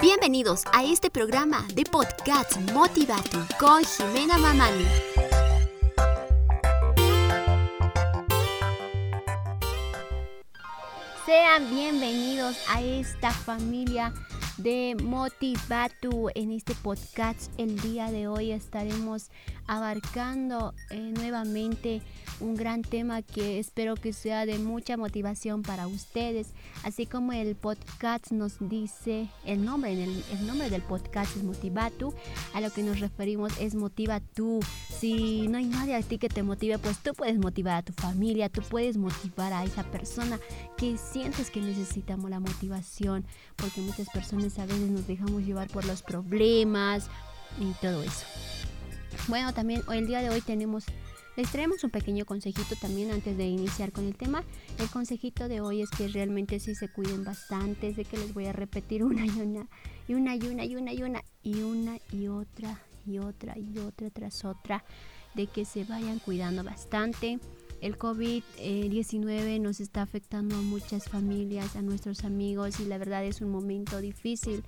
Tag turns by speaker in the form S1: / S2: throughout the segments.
S1: Bienvenidos a este programa de podcast Motivatu con Jimena Mamani. Sean bienvenidos a esta familia de Motivatu. En este podcast el día de hoy estaremos abarcando eh, nuevamente un gran tema que espero que sea de mucha motivación para ustedes, así como el podcast nos dice el nombre, el, el nombre del podcast es Motivatu, a lo que nos referimos es Motiva tú. Si no hay nadie a ti que te motive, pues tú puedes motivar a tu familia, tú puedes motivar a esa persona que sientes que necesitamos la motivación, porque muchas personas a veces nos dejamos llevar por los problemas y todo eso. Bueno, también el día de hoy tenemos les traemos un pequeño consejito también antes de iniciar con el tema. El consejito de hoy es que realmente sí se cuiden bastante. Sé que les voy a repetir una y una y una y una y una y una y una y otra y otra y otra tras otra de que se vayan cuidando bastante. El COVID-19 nos está afectando a muchas familias, a nuestros amigos y la verdad es un momento difícil.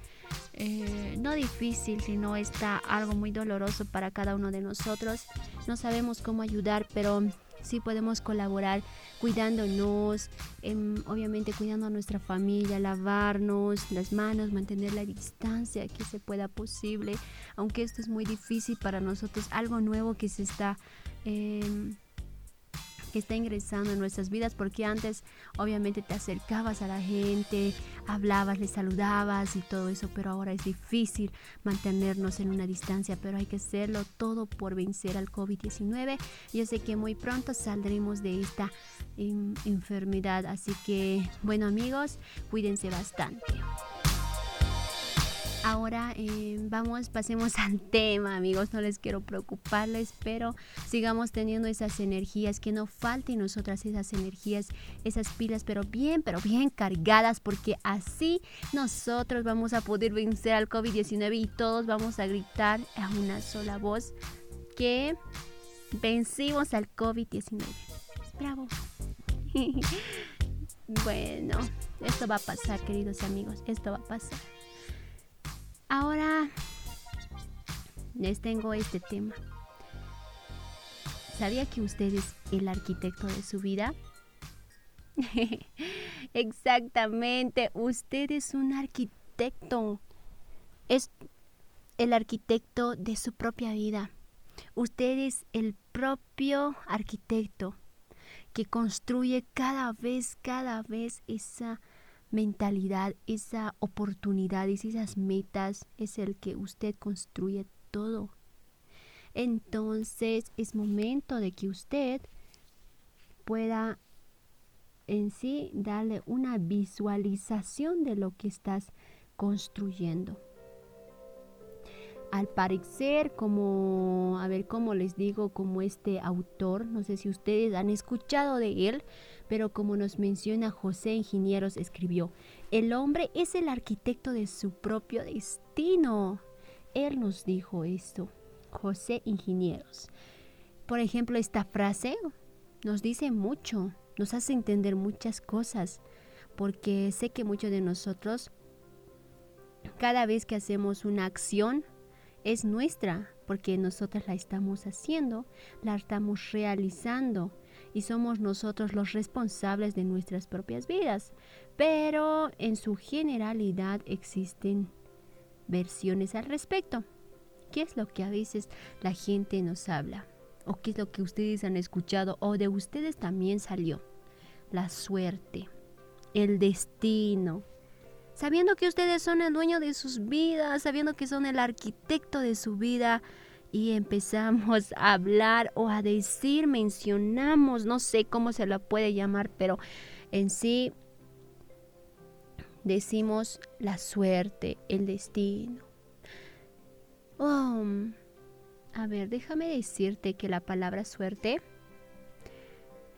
S1: Eh, no difícil, sino está algo muy doloroso para cada uno de nosotros. No sabemos cómo ayudar, pero sí podemos colaborar cuidándonos, em, obviamente cuidando a nuestra familia, lavarnos las manos, mantener la distancia que se pueda posible, aunque esto es muy difícil para nosotros, algo nuevo que se está... Em, que está ingresando en nuestras vidas, porque antes obviamente te acercabas a la gente, hablabas, les saludabas y todo eso, pero ahora es difícil mantenernos en una distancia, pero hay que hacerlo todo por vencer al COVID-19. Yo sé que muy pronto saldremos de esta enfermedad, así que bueno amigos, cuídense bastante. Ahora eh, vamos, pasemos al tema, amigos. No les quiero preocuparles, pero sigamos teniendo esas energías, que no falten nosotras esas energías, esas pilas, pero bien, pero bien cargadas, porque así nosotros vamos a poder vencer al COVID-19 y todos vamos a gritar a una sola voz que vencimos al COVID-19. Bravo. bueno, esto va a pasar, queridos amigos, esto va a pasar. Ahora les tengo este tema. ¿Sabía que usted es el arquitecto de su vida? Exactamente, usted es un arquitecto. Es el arquitecto de su propia vida. Usted es el propio arquitecto que construye cada vez, cada vez esa mentalidad, esa oportunidad y esas metas es el que usted construye todo. Entonces es momento de que usted pueda en sí darle una visualización de lo que estás construyendo. Al parecer, como, a ver cómo les digo, como este autor, no sé si ustedes han escuchado de él, pero como nos menciona José Ingenieros escribió, el hombre es el arquitecto de su propio destino. Él nos dijo esto, José Ingenieros. Por ejemplo, esta frase nos dice mucho, nos hace entender muchas cosas, porque sé que muchos de nosotros, cada vez que hacemos una acción, es nuestra, porque nosotros la estamos haciendo, la estamos realizando y somos nosotros los responsables de nuestras propias vidas. Pero en su generalidad existen versiones al respecto. ¿Qué es lo que a veces la gente nos habla? ¿O qué es lo que ustedes han escuchado? ¿O de ustedes también salió? La suerte, el destino. Sabiendo que ustedes son el dueño de sus vidas, sabiendo que son el arquitecto de su vida, y empezamos a hablar o a decir, mencionamos, no sé cómo se lo puede llamar, pero en sí decimos la suerte, el destino. Oh, a ver, déjame decirte que la palabra suerte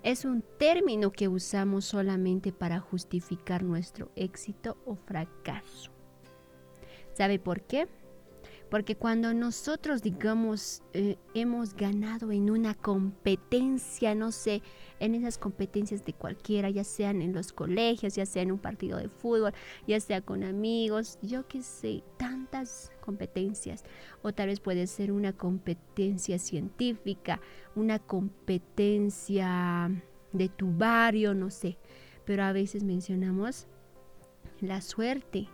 S1: es un término que usamos solamente para justificar nuestro éxito o fracaso. ¿Sabe por qué? Porque cuando nosotros, digamos, eh, hemos ganado en una competencia, no sé, en esas competencias de cualquiera, ya sean en los colegios, ya sea en un partido de fútbol, ya sea con amigos, yo qué sé, tantas competencias. O tal vez puede ser una competencia científica, una competencia de tu barrio, no sé. Pero a veces mencionamos la suerte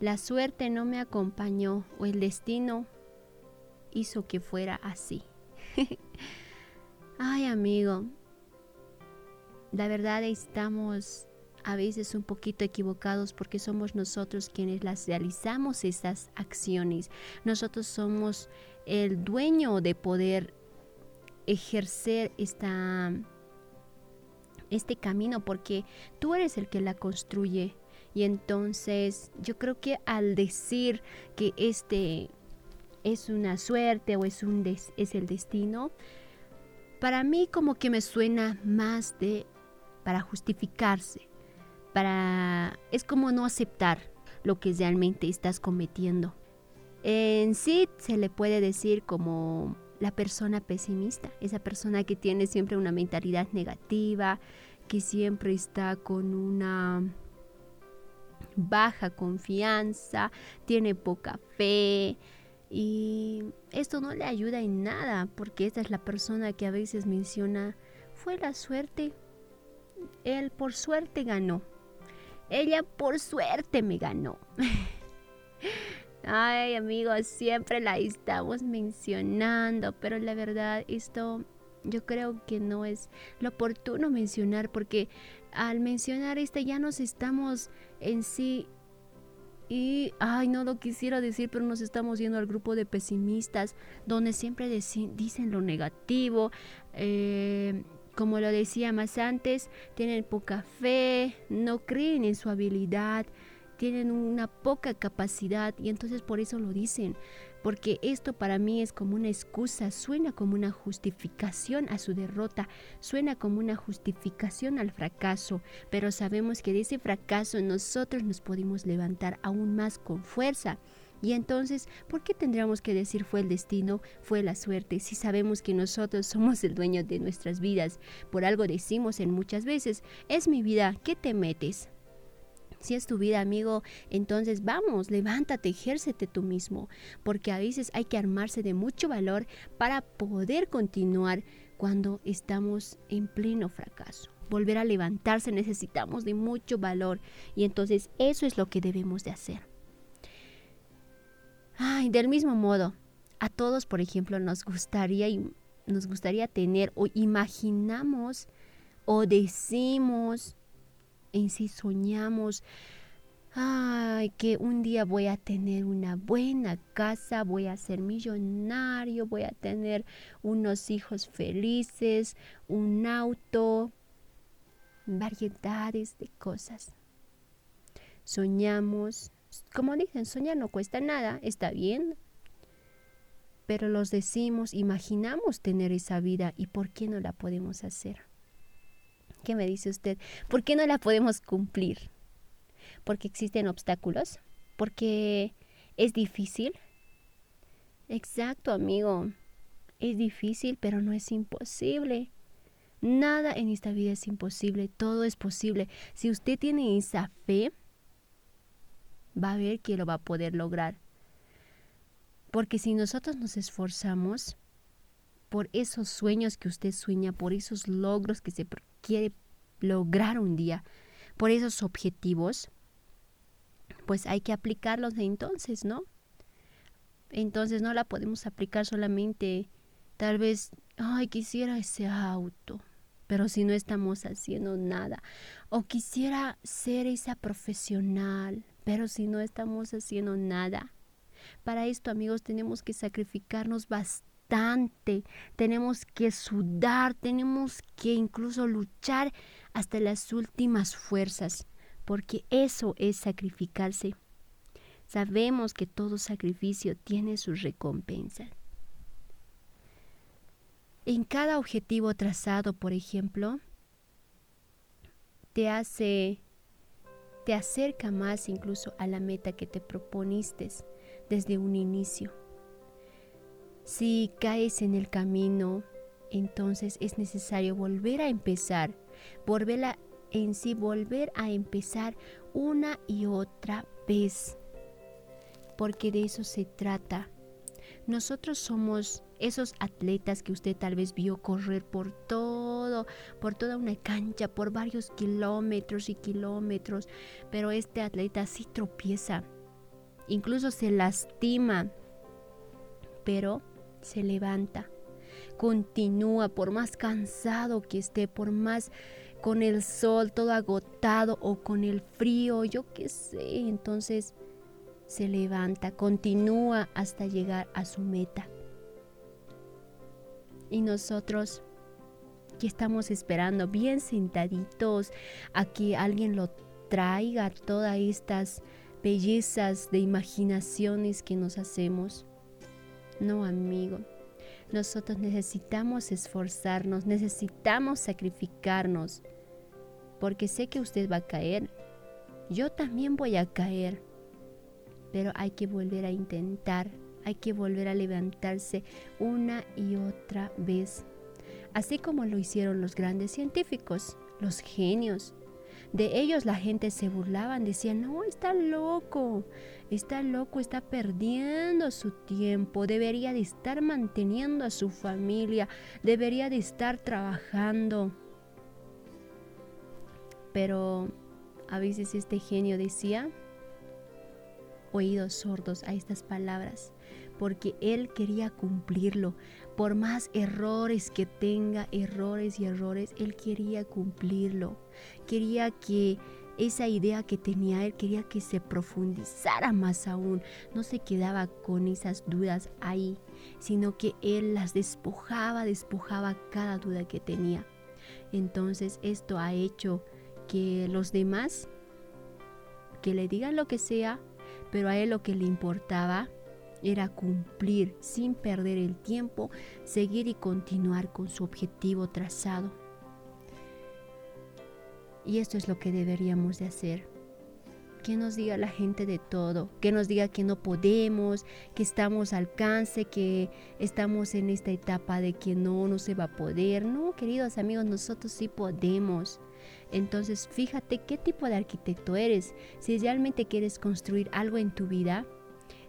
S1: la suerte no me acompañó o el destino hizo que fuera así. Ay amigo, la verdad estamos a veces un poquito equivocados porque somos nosotros quienes las realizamos esas acciones. Nosotros somos el dueño de poder ejercer esta, este camino porque tú eres el que la construye. Y entonces yo creo que al decir que este es una suerte o es, un es el destino, para mí como que me suena más de para justificarse, para es como no aceptar lo que realmente estás cometiendo. En sí se le puede decir como la persona pesimista, esa persona que tiene siempre una mentalidad negativa, que siempre está con una baja confianza, tiene poca fe y esto no le ayuda en nada porque esta es la persona que a veces menciona fue la suerte. Él por suerte ganó. Ella por suerte me ganó. Ay, amigos, siempre la estamos mencionando, pero la verdad esto yo creo que no es lo oportuno mencionar porque al mencionar este ya nos estamos en sí y, ay, no lo quisiera decir, pero nos estamos yendo al grupo de pesimistas, donde siempre dicen lo negativo. Eh, como lo decía más antes, tienen poca fe, no creen en su habilidad, tienen una poca capacidad y entonces por eso lo dicen porque esto para mí es como una excusa, suena como una justificación a su derrota, suena como una justificación al fracaso, pero sabemos que de ese fracaso nosotros nos podemos levantar aún más con fuerza. Y entonces, ¿por qué tendríamos que decir fue el destino, fue la suerte, si sabemos que nosotros somos el dueño de nuestras vidas? Por algo decimos en muchas veces, es mi vida, ¿qué te metes? Si es tu vida, amigo, entonces vamos, levántate, ejércete tú mismo, porque a veces hay que armarse de mucho valor para poder continuar cuando estamos en pleno fracaso. Volver a levantarse necesitamos de mucho valor y entonces eso es lo que debemos de hacer. Ay, del mismo modo, a todos, por ejemplo, nos gustaría nos gustaría tener o imaginamos o decimos en sí soñamos, ay, que un día voy a tener una buena casa, voy a ser millonario, voy a tener unos hijos felices, un auto, variedades de cosas. Soñamos, como dicen, soñar no cuesta nada, está bien, pero los decimos, imaginamos tener esa vida y ¿por qué no la podemos hacer? ¿Qué me dice usted? ¿Por qué no la podemos cumplir? ¿Porque existen obstáculos? ¿Porque es difícil? Exacto, amigo. Es difícil, pero no es imposible. Nada en esta vida es imposible, todo es posible. Si usted tiene esa fe, va a ver que lo va a poder lograr. Porque si nosotros nos esforzamos por esos sueños que usted sueña, por esos logros que se quiere lograr un día, por esos objetivos, pues hay que aplicarlos entonces, ¿no? Entonces no la podemos aplicar solamente, tal vez, ay, quisiera ese auto, pero si no estamos haciendo nada. O quisiera ser esa profesional, pero si no estamos haciendo nada. Para esto, amigos, tenemos que sacrificarnos bastante tenemos que sudar, tenemos que incluso luchar hasta las últimas fuerzas, porque eso es sacrificarse. Sabemos que todo sacrificio tiene sus recompensas. En cada objetivo trazado, por ejemplo, te hace, te acerca más incluso a la meta que te proponiste desde un inicio. Si caes en el camino, entonces es necesario volver a empezar, volver en sí volver a empezar una y otra vez, porque de eso se trata. Nosotros somos esos atletas que usted tal vez vio correr por todo, por toda una cancha, por varios kilómetros y kilómetros, pero este atleta sí tropieza, incluso se lastima, pero se levanta, continúa por más cansado que esté, por más con el sol todo agotado o con el frío, yo qué sé, entonces se levanta, continúa hasta llegar a su meta. Y nosotros que estamos esperando bien sentaditos a que alguien lo traiga todas estas bellezas de imaginaciones que nos hacemos. No, amigo. Nosotros necesitamos esforzarnos, necesitamos sacrificarnos, porque sé que usted va a caer. Yo también voy a caer, pero hay que volver a intentar, hay que volver a levantarse una y otra vez, así como lo hicieron los grandes científicos, los genios. De ellos la gente se burlaban, decían, no, está loco, está loco, está perdiendo su tiempo, debería de estar manteniendo a su familia, debería de estar trabajando. Pero a veces este genio decía, oídos sordos a estas palabras, porque él quería cumplirlo. Por más errores que tenga, errores y errores, él quería cumplirlo. Quería que esa idea que tenía él, quería que se profundizara más aún. No se quedaba con esas dudas ahí, sino que él las despojaba, despojaba cada duda que tenía. Entonces esto ha hecho que los demás, que le digan lo que sea, pero a él lo que le importaba era cumplir sin perder el tiempo, seguir y continuar con su objetivo trazado. Y esto es lo que deberíamos de hacer. Que nos diga la gente de todo, que nos diga que no podemos, que estamos al alcance, que estamos en esta etapa de que no, no se va a poder. No, queridos amigos, nosotros sí podemos. Entonces, fíjate qué tipo de arquitecto eres. Si realmente quieres construir algo en tu vida,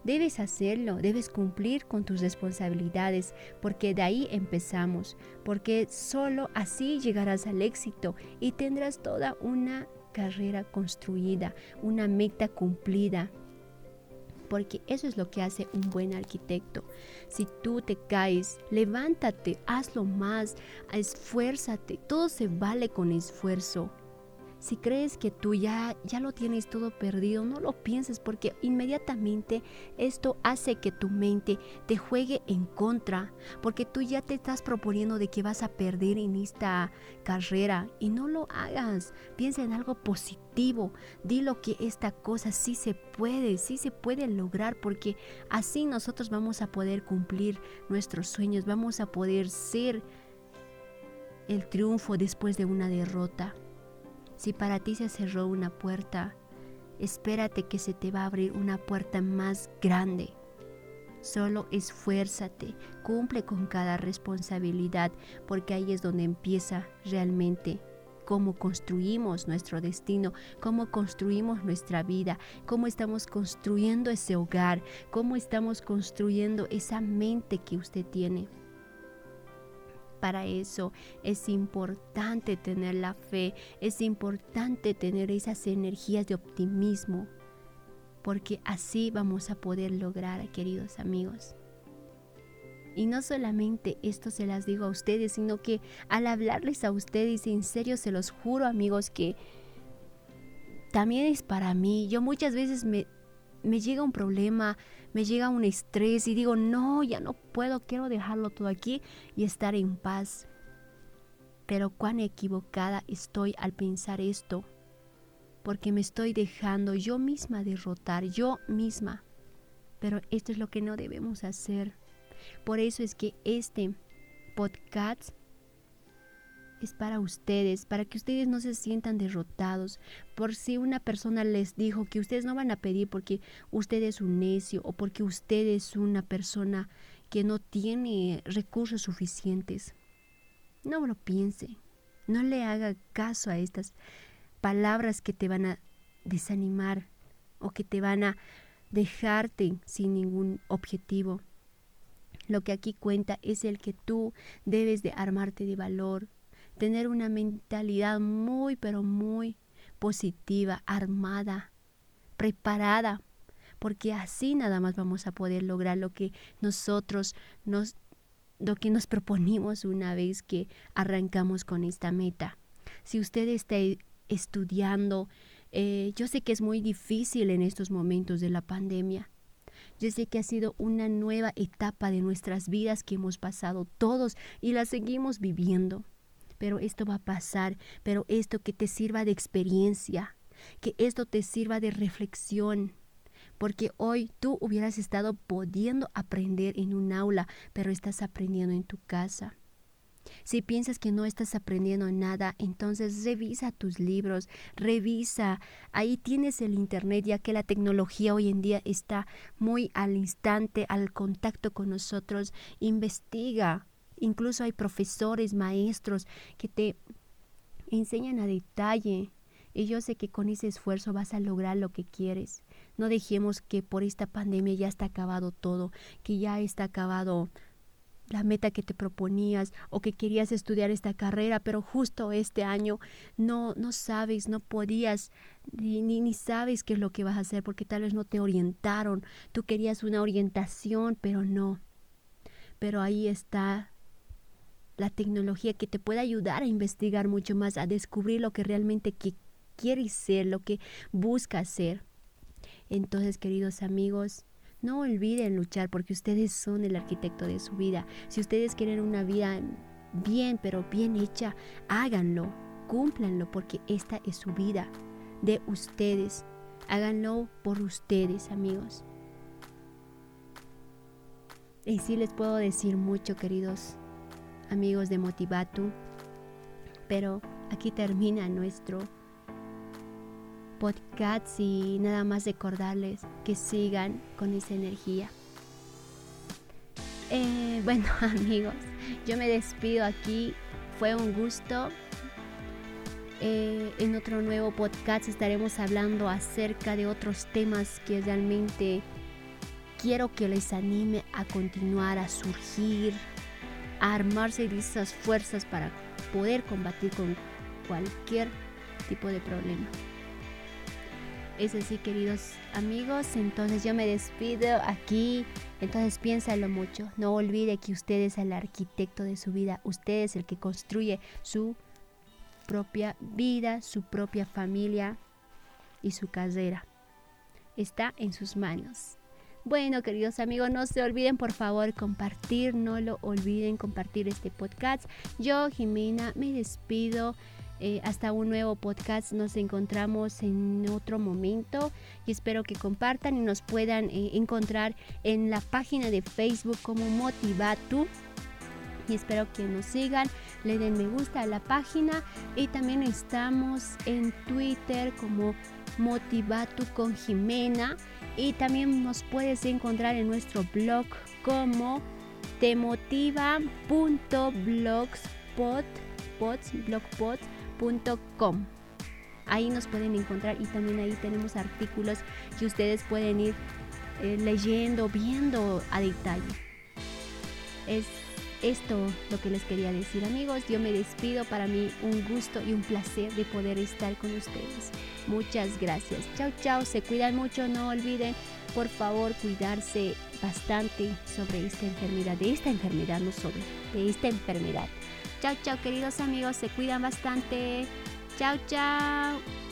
S1: Debes hacerlo, debes cumplir con tus responsabilidades, porque de ahí empezamos, porque solo así llegarás al éxito y tendrás toda una carrera construida, una meta cumplida. Porque eso es lo que hace un buen arquitecto. Si tú te caes, levántate, hazlo más, esfuérzate, todo se vale con esfuerzo. Si crees que tú ya, ya lo tienes todo perdido, no lo pienses porque inmediatamente esto hace que tu mente te juegue en contra, porque tú ya te estás proponiendo de que vas a perder en esta carrera y no lo hagas. Piensa en algo positivo, di lo que esta cosa sí se puede, sí se puede lograr, porque así nosotros vamos a poder cumplir nuestros sueños, vamos a poder ser el triunfo después de una derrota. Si para ti se cerró una puerta, espérate que se te va a abrir una puerta más grande. Solo esfuérzate, cumple con cada responsabilidad, porque ahí es donde empieza realmente cómo construimos nuestro destino, cómo construimos nuestra vida, cómo estamos construyendo ese hogar, cómo estamos construyendo esa mente que usted tiene. Para eso es importante tener la fe, es importante tener esas energías de optimismo, porque así vamos a poder lograr, queridos amigos. Y no solamente esto se las digo a ustedes, sino que al hablarles a ustedes, en serio se los juro amigos que también es para mí. Yo muchas veces me, me llega un problema, me llega un estrés y digo, no, ya no puedo, quiero dejarlo todo aquí y estar en paz. Pero cuán equivocada estoy al pensar esto, porque me estoy dejando yo misma derrotar, yo misma. Pero esto es lo que no debemos hacer. Por eso es que este podcast es para ustedes, para que ustedes no se sientan derrotados. Por si una persona les dijo que ustedes no van a pedir porque usted es un necio o porque usted es una persona que no tiene recursos suficientes. No lo piense. No le haga caso a estas palabras que te van a desanimar o que te van a dejarte sin ningún objetivo. Lo que aquí cuenta es el que tú debes de armarte de valor, tener una mentalidad muy, pero muy positiva, armada, preparada, porque así nada más vamos a poder lograr lo que nosotros nos, lo que nos proponimos una vez que arrancamos con esta meta. Si usted está estudiando, eh, yo sé que es muy difícil en estos momentos de la pandemia. Yo sé que ha sido una nueva etapa de nuestras vidas que hemos pasado todos y la seguimos viviendo. Pero esto va a pasar, pero esto que te sirva de experiencia, que esto te sirva de reflexión, porque hoy tú hubieras estado pudiendo aprender en un aula, pero estás aprendiendo en tu casa. Si piensas que no estás aprendiendo nada, entonces revisa tus libros, revisa. Ahí tienes el Internet, ya que la tecnología hoy en día está muy al instante, al contacto con nosotros. Investiga. Incluso hay profesores, maestros que te enseñan a detalle. Y yo sé que con ese esfuerzo vas a lograr lo que quieres. No dejemos que por esta pandemia ya está acabado todo, que ya está acabado la meta que te proponías o que querías estudiar esta carrera, pero justo este año no, no sabes, no podías, ni, ni, ni, sabes qué es lo que vas a hacer porque tal vez no te orientaron. Tú querías una orientación, pero no. Pero ahí está la tecnología que te puede ayudar a investigar mucho más, a descubrir lo que realmente que quieres ser, lo que buscas ser. Entonces, queridos amigos, no olviden luchar porque ustedes son el arquitecto de su vida. Si ustedes quieren una vida bien, pero bien hecha, háganlo, cúmplanlo porque esta es su vida de ustedes. Háganlo por ustedes, amigos. Y sí les puedo decir mucho, queridos amigos de Motivatu, pero aquí termina nuestro podcasts y nada más recordarles que sigan con esa energía. Eh, bueno amigos, yo me despido aquí. Fue un gusto. Eh, en otro nuevo podcast estaremos hablando acerca de otros temas que realmente quiero que les anime a continuar, a surgir, armarse de esas fuerzas para poder combatir con cualquier tipo de problema. Es así, queridos amigos. Entonces yo me despido aquí. Entonces piénsalo mucho. No olvide que usted es el arquitecto de su vida. Usted es el que construye su propia vida, su propia familia y su carrera. Está en sus manos. Bueno, queridos amigos, no se olviden por favor compartir, no lo olviden compartir este podcast. Yo, Jimena, me despido. Eh, hasta un nuevo podcast. Nos encontramos en otro momento y espero que compartan y nos puedan eh, encontrar en la página de Facebook como Motivatu. Y espero que nos sigan, le den me gusta a la página. Y también estamos en Twitter como Motivatu con Jimena. Y también nos puedes encontrar en nuestro blog como temotiva.blogspot.blogspot Ahí nos pueden encontrar y también ahí tenemos artículos que ustedes pueden ir eh, leyendo, viendo a detalle. Es esto lo que les quería decir amigos. Yo me despido. Para mí un gusto y un placer de poder estar con ustedes. Muchas gracias. Chao, chao. Se cuidan mucho. No olviden, por favor, cuidarse bastante sobre esta enfermedad. De esta enfermedad, no sobre. De esta enfermedad. Chao, chao, queridos amigos. Se cuidan bastante. Chao, chao.